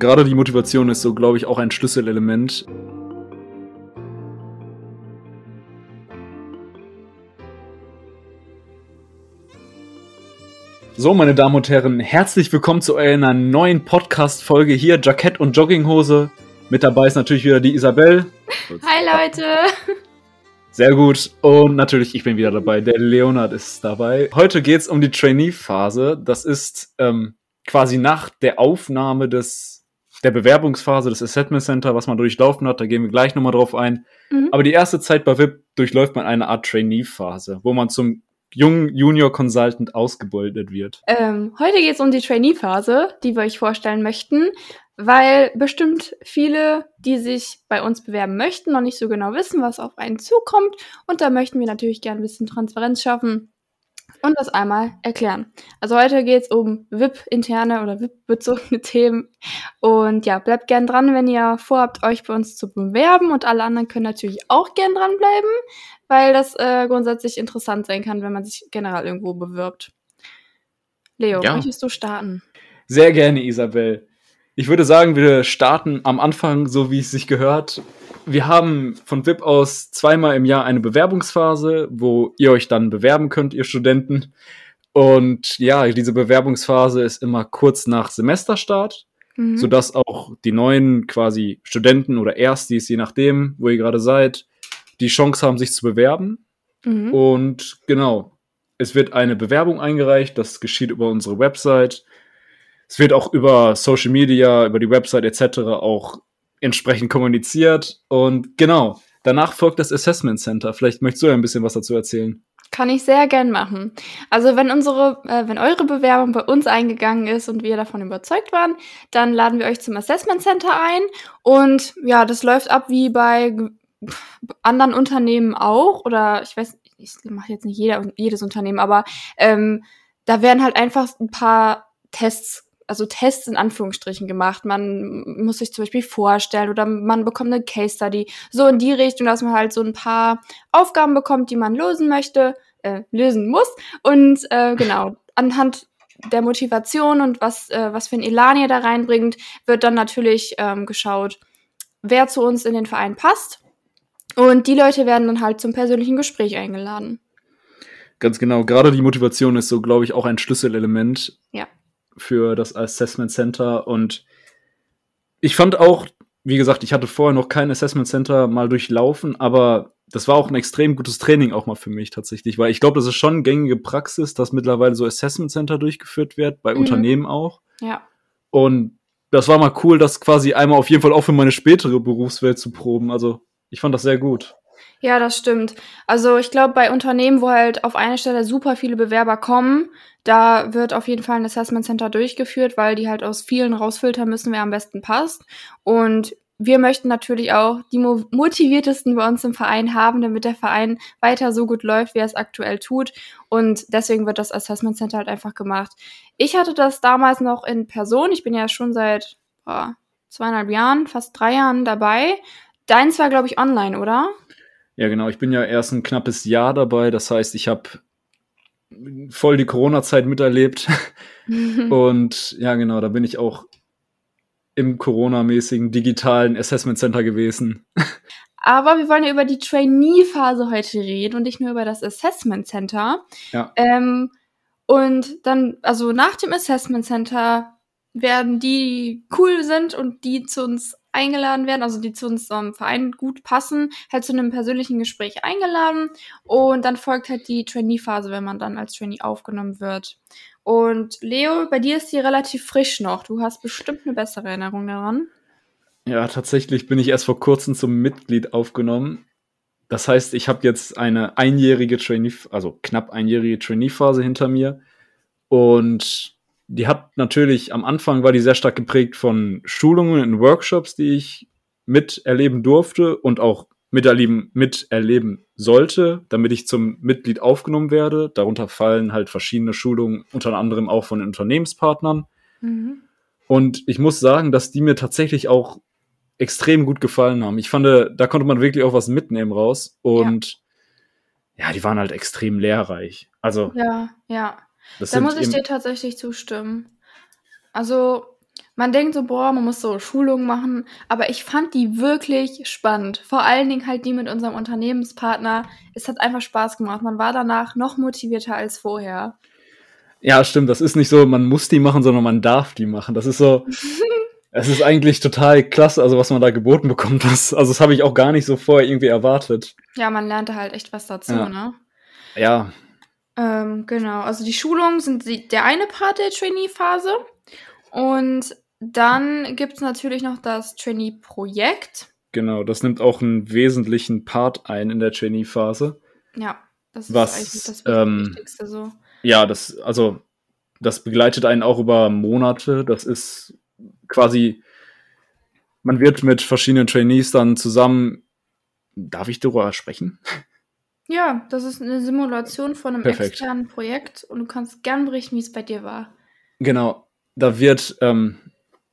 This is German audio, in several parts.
Gerade die Motivation ist so, glaube ich, auch ein Schlüsselelement. So, meine Damen und Herren, herzlich willkommen zu einer neuen Podcast-Folge hier, Jackett und Jogginghose. Mit dabei ist natürlich wieder die Isabel. Hi Leute! Sehr gut. Und natürlich, ich bin wieder dabei. Der Leonard ist dabei. Heute geht es um die Trainee-Phase. Das ist ähm, quasi nach der Aufnahme des der Bewerbungsphase des Assessment Center, was man durchlaufen hat. Da gehen wir gleich nochmal drauf ein. Mhm. Aber die erste Zeit bei VIP durchläuft man eine Art Trainee-Phase, wo man zum jungen Junior Consultant ausgebildet wird. Ähm, heute geht es um die Trainee-Phase, die wir euch vorstellen möchten, weil bestimmt viele, die sich bei uns bewerben möchten, noch nicht so genau wissen, was auf einen zukommt. Und da möchten wir natürlich gerne ein bisschen Transparenz schaffen und das einmal erklären. Also heute geht es um VIP-interne oder VIP-bezogene Themen. Und ja, bleibt gern dran, wenn ihr vorhabt, euch bei uns zu bewerben. Und alle anderen können natürlich auch gern dranbleiben, weil das äh, grundsätzlich interessant sein kann, wenn man sich generell irgendwo bewirbt. Leo, ja. möchtest du starten? Sehr gerne, Isabel. Ich würde sagen, wir starten am Anfang, so wie es sich gehört, wir haben von VIP aus zweimal im Jahr eine Bewerbungsphase, wo ihr euch dann bewerben könnt, ihr Studenten. Und ja, diese Bewerbungsphase ist immer kurz nach Semesterstart, mhm. sodass auch die neuen quasi Studenten oder Erstis, je nachdem, wo ihr gerade seid, die Chance haben, sich zu bewerben. Mhm. Und genau, es wird eine Bewerbung eingereicht, das geschieht über unsere Website. Es wird auch über Social Media, über die Website etc. auch entsprechend kommuniziert. Und genau, danach folgt das Assessment Center. Vielleicht möchtest du ja ein bisschen was dazu erzählen. Kann ich sehr gern machen. Also wenn unsere, äh, wenn eure Bewerbung bei uns eingegangen ist und wir davon überzeugt waren, dann laden wir euch zum Assessment Center ein. Und ja, das läuft ab wie bei anderen Unternehmen auch. Oder ich weiß, ich mache jetzt nicht jeder, jedes Unternehmen, aber ähm, da werden halt einfach ein paar Tests also Tests in Anführungsstrichen gemacht. Man muss sich zum Beispiel vorstellen oder man bekommt eine Case Study. So in die Richtung, dass man halt so ein paar Aufgaben bekommt, die man lösen möchte, äh, lösen muss. Und äh, genau, anhand der Motivation und was, äh, was für ein Elan ihr da reinbringt, wird dann natürlich ähm, geschaut, wer zu uns in den Verein passt. Und die Leute werden dann halt zum persönlichen Gespräch eingeladen. Ganz genau. Gerade die Motivation ist so, glaube ich, auch ein Schlüsselelement. Ja für das Assessment Center. Und ich fand auch, wie gesagt, ich hatte vorher noch kein Assessment Center mal durchlaufen, aber das war auch ein extrem gutes Training auch mal für mich tatsächlich, weil ich glaube, das ist schon gängige Praxis, dass mittlerweile so Assessment Center durchgeführt wird, bei mhm. Unternehmen auch. Ja. Und das war mal cool, das quasi einmal auf jeden Fall auch für meine spätere Berufswelt zu proben. Also ich fand das sehr gut. Ja, das stimmt. Also ich glaube, bei Unternehmen, wo halt auf eine Stelle super viele Bewerber kommen, da wird auf jeden Fall ein Assessment Center durchgeführt, weil die halt aus vielen rausfiltern müssen, wer am besten passt. Und wir möchten natürlich auch die motiviertesten bei uns im Verein haben, damit der Verein weiter so gut läuft, wie er es aktuell tut. Und deswegen wird das Assessment Center halt einfach gemacht. Ich hatte das damals noch in Person. Ich bin ja schon seit boah, zweieinhalb Jahren, fast drei Jahren dabei. Deins war, glaube ich, online, oder? Ja, genau. Ich bin ja erst ein knappes Jahr dabei. Das heißt, ich habe voll die Corona-Zeit miterlebt. und ja, genau, da bin ich auch im Corona-mäßigen digitalen Assessment Center gewesen. Aber wir wollen ja über die Trainee-Phase heute reden und nicht nur über das Assessment Center. Ja. Ähm, und dann, also nach dem Assessment Center werden die cool sind und die zu uns eingeladen werden, also die zu unserem Verein gut passen, halt zu einem persönlichen Gespräch eingeladen und dann folgt halt die Trainee-Phase, wenn man dann als Trainee aufgenommen wird. Und Leo, bei dir ist die relativ frisch noch. Du hast bestimmt eine bessere Erinnerung daran. Ja, tatsächlich bin ich erst vor kurzem zum Mitglied aufgenommen. Das heißt, ich habe jetzt eine einjährige Trainee, also knapp einjährige Trainee-Phase hinter mir. Und die hat natürlich am Anfang war die sehr stark geprägt von Schulungen und Workshops, die ich miterleben durfte und auch miterleben, miterleben sollte, damit ich zum Mitglied aufgenommen werde. Darunter fallen halt verschiedene Schulungen, unter anderem auch von den Unternehmenspartnern. Mhm. Und ich muss sagen, dass die mir tatsächlich auch extrem gut gefallen haben. Ich fand, da konnte man wirklich auch was mitnehmen raus. Und ja, ja die waren halt extrem lehrreich. Also. Ja, ja. Das da muss ich dir tatsächlich zustimmen. Also, man denkt so, boah, man muss so Schulungen machen, aber ich fand die wirklich spannend. Vor allen Dingen halt die mit unserem Unternehmenspartner. Es hat einfach Spaß gemacht. Man war danach noch motivierter als vorher. Ja, stimmt. Das ist nicht so, man muss die machen, sondern man darf die machen. Das ist so, es ist eigentlich total klasse, also was man da geboten bekommt. Das, also das habe ich auch gar nicht so vorher irgendwie erwartet. Ja, man lernte halt echt was dazu, Ja. ne? Ja, Ähm, genau, also die Schulungen sind die, der eine Part der Trainee-Phase. Und dann gibt es natürlich noch das Trainee-Projekt. genau. Das nimmt auch einen wesentlichen Part ein in der Trainee-Phase. Ja, das Was, ist eigentlich das ähm, Wichtigste so. Ja, das, also, das begleitet einen auch über Monate. Das ist quasi, man wird mit verschiedenen Trainees dann zusammen, darf ich darüber sprechen? Ja, das ist eine Simulation von einem Perfekt. externen Projekt und du kannst gern berichten, wie es bei dir war. Genau, da wird, ähm,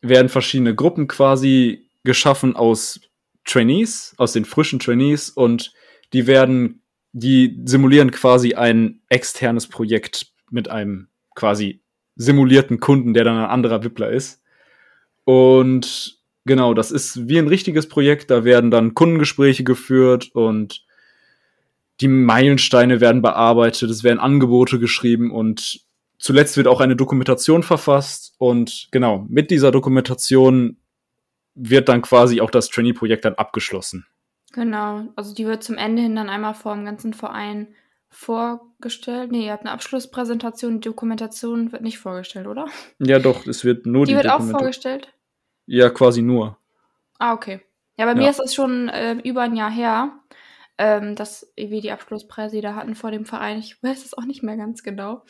werden verschiedene Gruppen quasi geschaffen aus Trainees, aus den frischen Trainees und die werden, die simulieren quasi ein externes Projekt mit einem quasi simulierten Kunden, der dann ein anderer Wippler ist. Und genau, das ist wie ein richtiges Projekt, da werden dann Kundengespräche geführt und die Meilensteine werden bearbeitet, es werden Angebote geschrieben und zuletzt wird auch eine Dokumentation verfasst und genau, mit dieser Dokumentation wird dann quasi auch das Trainee-Projekt dann abgeschlossen. Genau, also die wird zum Ende hin dann einmal vor dem ganzen Verein vorgestellt. Nee, ihr habt eine Abschlusspräsentation, die Dokumentation wird nicht vorgestellt, oder? Ja, doch, es wird nur Die, die, wird auch vorgestellt. Ja, quasi nur. Ah, okay. Ja, bei Ja. mir ist das schon äh, über ein Jahr her, ähm, dass wir die Abschlusspräsi da hatten vor dem Verein. Ich weiß es auch nicht mehr ganz genau.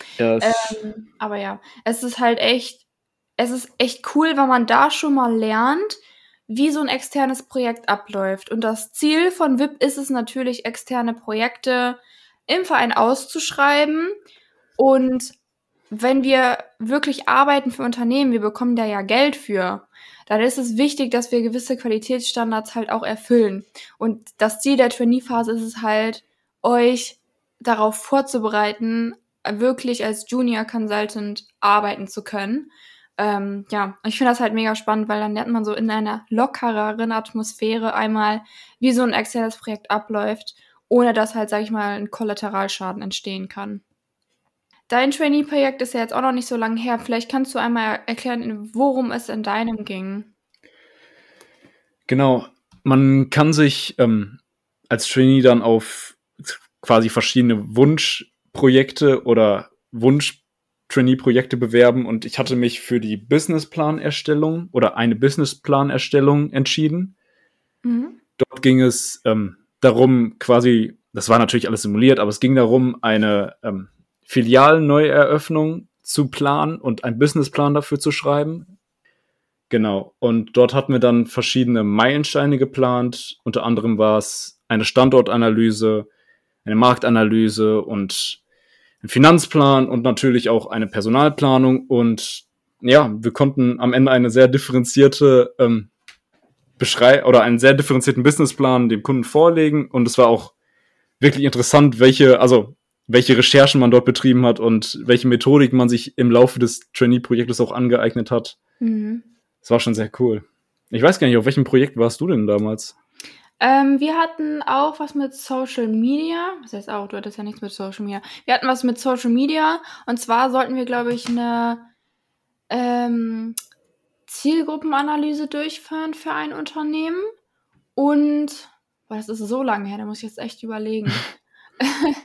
Ähm, aber ja, es ist halt echt, es ist echt cool, wenn man da schon mal lernt, wie so ein externes Projekt abläuft. Und das Ziel von VIP ist es natürlich, externe Projekte im Verein auszuschreiben. Und wenn wir wirklich arbeiten für Unternehmen, wir bekommen da ja Geld für, dann ist es wichtig, dass wir gewisse Qualitätsstandards halt auch erfüllen. Und das Ziel der Trainee-Phase ist es halt, euch darauf vorzubereiten, wirklich als Junior Consultant arbeiten zu können. Ähm, ja, ich finde das halt mega spannend, weil dann lernt man so in einer lockereren Atmosphäre einmal, wie so ein externes Projekt abläuft, ohne dass halt, sag ich mal, ein Kollateralschaden entstehen kann. Dein Trainee-Projekt ist ja jetzt auch noch nicht so lange her. Vielleicht kannst du einmal erklären, worum es in deinem ging. Genau. Man kann sich ähm, als Trainee dann auf quasi verschiedene Wunschprojekte oder Wunsch-Trainee-Projekte bewerben und ich hatte mich für die Businessplanerstellung oder eine Businessplanerstellung entschieden. Mhm. Dort ging es ähm, darum, quasi, das war natürlich alles simuliert, aber es ging darum, eine ähm, Filialneueröffnung zu planen und einen Businessplan dafür zu schreiben. Genau. Und dort hatten wir dann verschiedene Meilensteine geplant. Unter anderem war es eine Standortanalyse, eine Marktanalyse und ein Finanzplan und natürlich auch eine Personalplanung. Und ja, wir konnten am Ende eine sehr differenzierte ähm, Beschrei oder einen sehr differenzierten Businessplan dem Kunden vorlegen. Und es war auch wirklich interessant, welche, also welche Recherchen man dort betrieben hat und welche Methodik man sich im Laufe des Trainee-Projektes auch angeeignet hat. Mhm. Das war schon sehr cool. Ich weiß gar nicht, auf welchem Projekt warst du denn damals? Ähm, wir hatten auch was mit Social Media. Was heißt auch, du hattest ja nichts mit Social Media. Wir hatten was mit Social Media. Und zwar sollten wir, glaube ich, eine ähm, Zielgruppenanalyse durchführen für ein Unternehmen. Und, boah, das ist so lange her, da muss ich jetzt echt überlegen.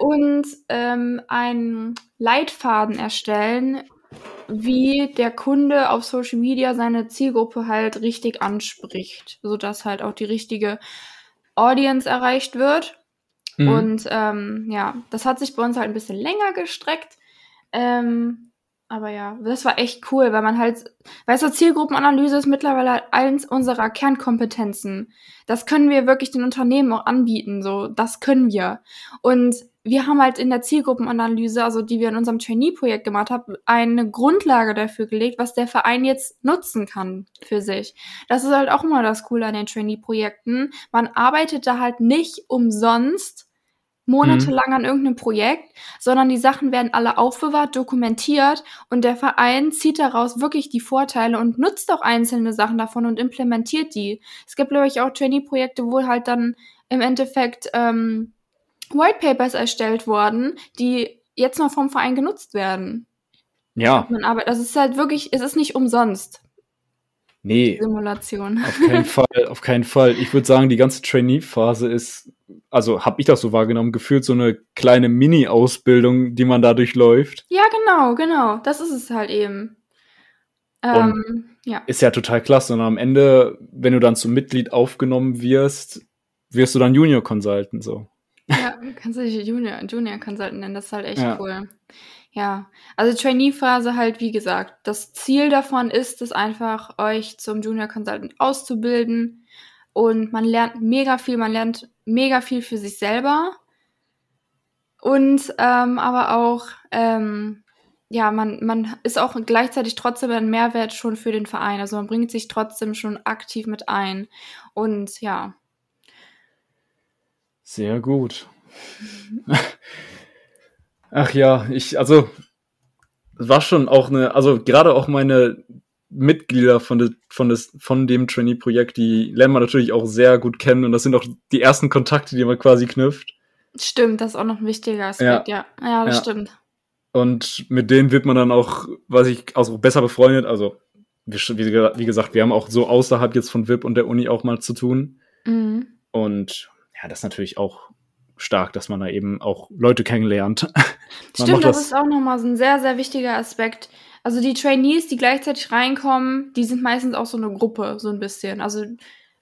und ähm, einen Leitfaden erstellen, wie der Kunde auf Social Media seine Zielgruppe halt richtig anspricht, sodass halt auch die richtige Audience erreicht wird. Mhm. Und ähm, ja, das hat sich bei uns halt ein bisschen länger gestreckt. Ähm, aber ja, das war echt cool, weil man halt, weißt du, Zielgruppenanalyse ist mittlerweile eins unserer Kernkompetenzen. Das können wir wirklich den Unternehmen auch anbieten, so, das können wir. Und wir haben halt in der Zielgruppenanalyse, also die wir in unserem Trainee-Projekt gemacht haben, eine Grundlage dafür gelegt, was der Verein jetzt nutzen kann für sich. Das ist halt auch immer das Coole an den Trainee-Projekten. Man arbeitet da halt nicht umsonst monatelang mhm. an irgendeinem Projekt, sondern die Sachen werden alle aufbewahrt, dokumentiert und der Verein zieht daraus wirklich die Vorteile und nutzt auch einzelne Sachen davon und implementiert die. Es gibt, glaube ich, auch Trainee-Projekte, wo halt dann im Endeffekt ähm, White Papers erstellt wurden, die jetzt noch vom Verein genutzt werden. Ja. Aber das ist halt wirklich, es ist nicht umsonst. Nee. Simulation. Auf keinen Fall, auf keinen Fall. Ich würde sagen, die ganze Trainee-Phase ist, also habe ich das so wahrgenommen, gefühlt so eine kleine Mini-Ausbildung, die man da durchläuft. Ja, genau, genau. Das ist es halt eben. Ähm, ja. Ist ja total klasse. Und am Ende, wenn du dann zum Mitglied aufgenommen wirst, wirst du dann Junior Consultant so. Ja, kannst du dich Junior, Junior Consultant nennen, das ist halt echt ja. cool. Ja, also Trainee-Phase halt, wie gesagt, das Ziel davon ist es einfach, euch zum Junior Consultant auszubilden und man lernt mega viel, man lernt mega viel für sich selber und ähm, aber auch, ähm, ja, man, man ist auch gleichzeitig trotzdem ein Mehrwert schon für den Verein, also man bringt sich trotzdem schon aktiv mit ein und ja. Sehr gut. Ach ja, ich, also, es war schon auch eine, also gerade auch meine Mitglieder von, de, von, des, von dem Trainee-Projekt, die lernt man natürlich auch sehr gut kennen und das sind auch die ersten Kontakte, die man quasi knüpft. Stimmt, das ist auch noch ein wichtiger Aspekt, ja. Ja, ja das ja. stimmt. Und mit denen wird man dann auch, weiß ich, also besser befreundet. Also, wie, wie gesagt, wir haben auch so außerhalb jetzt von VIP und der Uni auch mal zu tun. Mhm. Und ja, das ist natürlich auch stark, dass man da eben auch Leute kennenlernt. Stimmt, das, das ist auch nochmal so ein sehr, sehr wichtiger Aspekt. Also die Trainees, die gleichzeitig reinkommen, die sind meistens auch so eine Gruppe, so ein bisschen. Also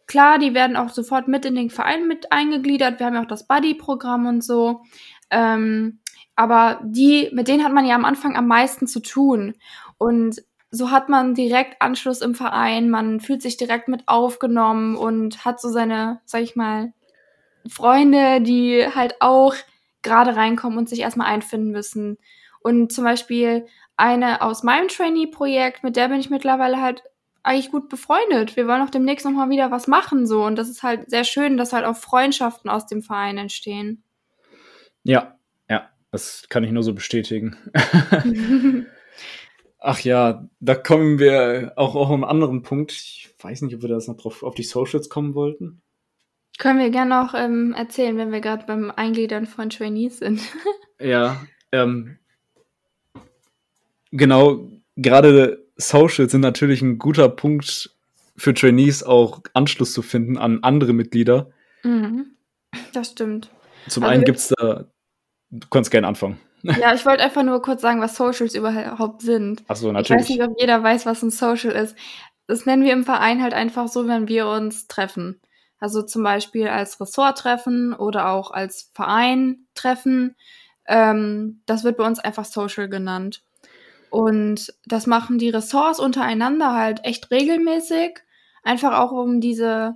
klar, die werden auch sofort mit in den Verein mit eingegliedert. Wir haben ja auch das Buddy-Programm und so. Ähm, aber die, mit denen hat man ja am Anfang am meisten zu tun. Und so hat man direkt Anschluss im Verein, man fühlt sich direkt mit aufgenommen und hat so seine, sag ich mal, Freunde, die halt auch gerade reinkommen und sich erstmal einfinden müssen. Und zum Beispiel eine aus meinem Trainee-Projekt, mit der bin ich mittlerweile halt eigentlich gut befreundet. Wir wollen auch demnächst nochmal wieder was machen, so. Und das ist halt sehr schön, dass halt auch Freundschaften aus dem Verein entstehen. Ja, ja, das kann ich nur so bestätigen. Ach ja, da kommen wir auch, um einen anderen Punkt. Ich weiß nicht, ob wir das noch drauf, auf die Socials kommen wollten. Können wir gerne noch ähm, erzählen, wenn wir gerade beim Eingliedern von Trainees sind. ja, ähm, genau, gerade Socials sind natürlich ein guter Punkt für Trainees auch Anschluss zu finden an andere Mitglieder. Mhm, das stimmt. Zum also einen gibt es da, du kannst gerne anfangen. Ja, ich wollte einfach nur kurz sagen, was Socials überhaupt sind. Achso, natürlich. Ich weiß nicht, ob jeder weiß, was ein Social ist. Das nennen wir im Verein halt einfach so, wenn wir uns treffen. Also zum Beispiel als Ressorttreffen oder auch als Verein-Treffen. Ähm, das wird bei uns einfach Social genannt. Und das machen die Ressorts untereinander halt echt regelmäßig. Einfach auch um diese,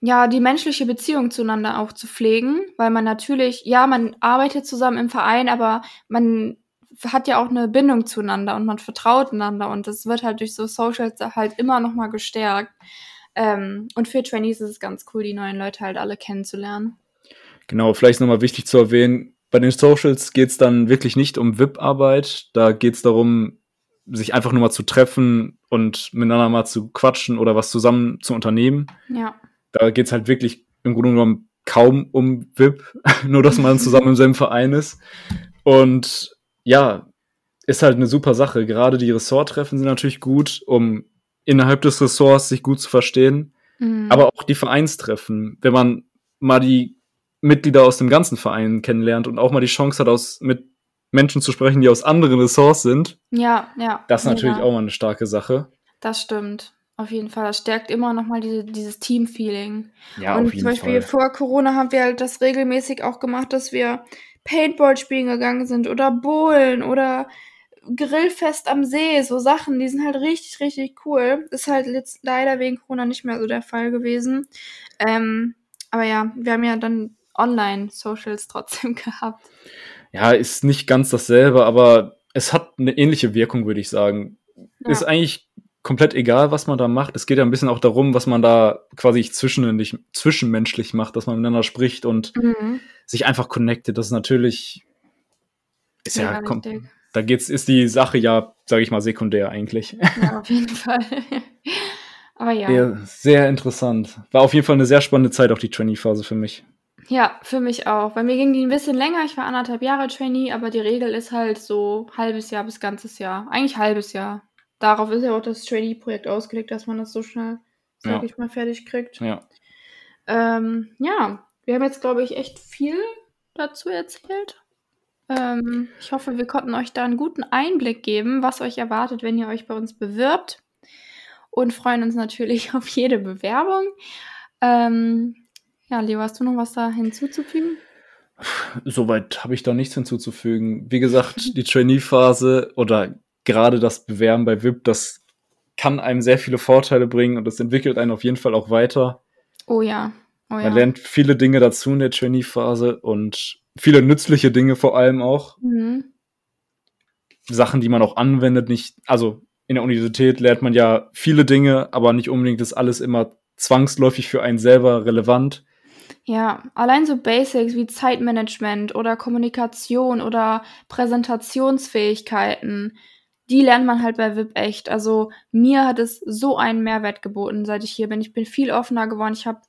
ja, die menschliche Beziehung zueinander auch zu pflegen. Weil man natürlich, ja, man arbeitet zusammen im Verein, aber man hat ja auch eine Bindung zueinander und man vertraut einander und das wird halt durch so Socials halt immer noch mal gestärkt. Ähm, und für Trainees ist es ganz cool, die neuen Leute halt alle kennenzulernen. Genau, vielleicht nochmal wichtig zu erwähnen, bei den Socials geht es dann wirklich nicht um VIP-Arbeit. Da geht es darum, sich einfach nur mal zu treffen und miteinander mal zu quatschen oder was zusammen zu unternehmen. Ja. Da geht es halt wirklich im Grunde genommen kaum um VIP, nur dass man zusammen im selben Verein ist. Und ja, ist halt eine super Sache. Gerade die Ressorttreffen sind natürlich gut, um innerhalb des Ressorts sich gut zu verstehen. Mhm. Aber auch die Vereinstreffen, wenn man mal die Mitglieder aus dem ganzen Verein kennenlernt und auch mal die Chance hat, aus, mit Menschen zu sprechen, die aus anderen Ressorts sind. Ja, ja. Das ist natürlich ja. auch mal eine starke Sache. Das stimmt. Auf jeden Fall. Das stärkt immer noch mal diese, dieses Team-Feeling. Ja, und auf jeden zum Beispiel Fall. vor Corona haben wir halt das regelmäßig auch gemacht, dass wir Paintball spielen gegangen sind oder Bowlen oder Grillfest am See, so Sachen, die sind halt richtig, richtig cool. Ist halt jetzt leider wegen Corona nicht mehr so der Fall gewesen. Ähm, aber ja, wir haben ja dann Online-Socials trotzdem gehabt. Ja, ist nicht ganz dasselbe, aber es hat eine ähnliche Wirkung, würde ich sagen. Ja. Ist eigentlich komplett egal, was man da macht. Es geht ja ein bisschen auch darum, was man da quasi zwischenmenschlich, zwischenmenschlich macht, dass man miteinander spricht und mhm. sich einfach connectet. Das ist natürlich, ist ja, ja da geht's, ist die Sache ja, sage ich mal, sekundär eigentlich. Ja, auf jeden Fall. Aber ja. ja. Sehr interessant. War auf jeden Fall eine sehr spannende Zeit, auch die Trainee-Phase für mich. Ja, für mich auch. Bei mir ging die ein bisschen länger. Ich war anderthalb Jahre Trainee, aber die Regel ist halt so halbes Jahr bis ganzes Jahr. Eigentlich halbes Jahr. Darauf ist ja auch das Trainee-Projekt ausgelegt, dass man das so schnell, sag ja. ich mal, fertig kriegt. Ja. Ähm, ja, wir haben jetzt, glaube ich, echt viel dazu erzählt. Ähm, ich hoffe, wir konnten euch da einen guten Einblick geben, was euch erwartet, wenn ihr euch bei uns bewirbt. Und freuen uns natürlich auf jede Bewerbung. Ähm, ja, Leo, hast du noch was da hinzuzufügen? Soweit habe ich da nichts hinzuzufügen. Wie gesagt, die Trainee-Phase oder gerade das Bewerben bei VIP, das kann einem sehr viele Vorteile bringen und das entwickelt einen auf jeden Fall auch weiter. Oh ja. Oh ja. Man lernt viele Dinge dazu in der Trainee-Phase und viele nützliche Dinge vor allem auch. Mhm. Sachen, die man auch anwendet, nicht, also in der Universität lernt man ja viele Dinge, aber nicht unbedingt ist alles immer zwangsläufig für einen selber relevant. Ja, allein so Basics wie Zeitmanagement oder Kommunikation oder Präsentationsfähigkeiten, die lernt man halt bei VIP echt. Also mir hat es so einen Mehrwert geboten, seit ich hier bin. Ich bin viel offener geworden. Ich habe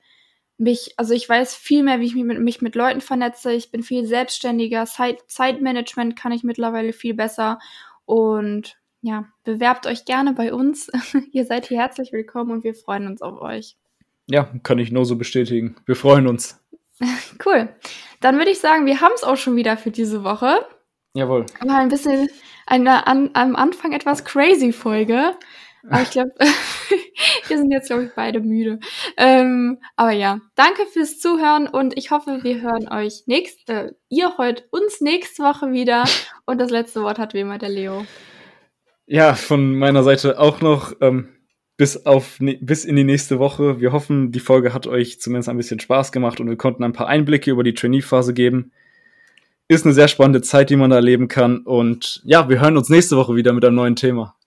mich, also ich weiß viel mehr, wie ich mich mit, mich mit Leuten vernetze. Ich bin viel selbstständiger. Zeit, Zeitmanagement kann ich mittlerweile viel besser. Und ja, bewerbt euch gerne bei uns. Ihr seid hier herzlich willkommen und wir freuen uns auf euch. Ja, kann ich nur so bestätigen. Wir freuen uns. cool. Dann würde ich sagen, wir haben es auch schon wieder für diese Woche. Jawohl. War ein bisschen eine an, am Anfang etwas crazy Folge. Aber ich glaube, wir sind jetzt, glaube ich, beide müde. Ähm, aber ja, danke fürs Zuhören und ich hoffe, wir hören euch nächst, äh, ihr heute uns nächste Woche wieder. Und das letzte Wort hat wie immer der Leo. Ja, von meiner Seite auch noch. Ähm, bis auf ne, bis in die nächste Woche. Wir hoffen, die Folge hat euch zumindest ein bisschen Spaß gemacht und wir konnten ein paar Einblicke über die Trainee-Phase geben. Ist eine sehr spannende Zeit, die man da erleben kann. Und ja, wir hören uns nächste Woche wieder mit einem neuen Thema.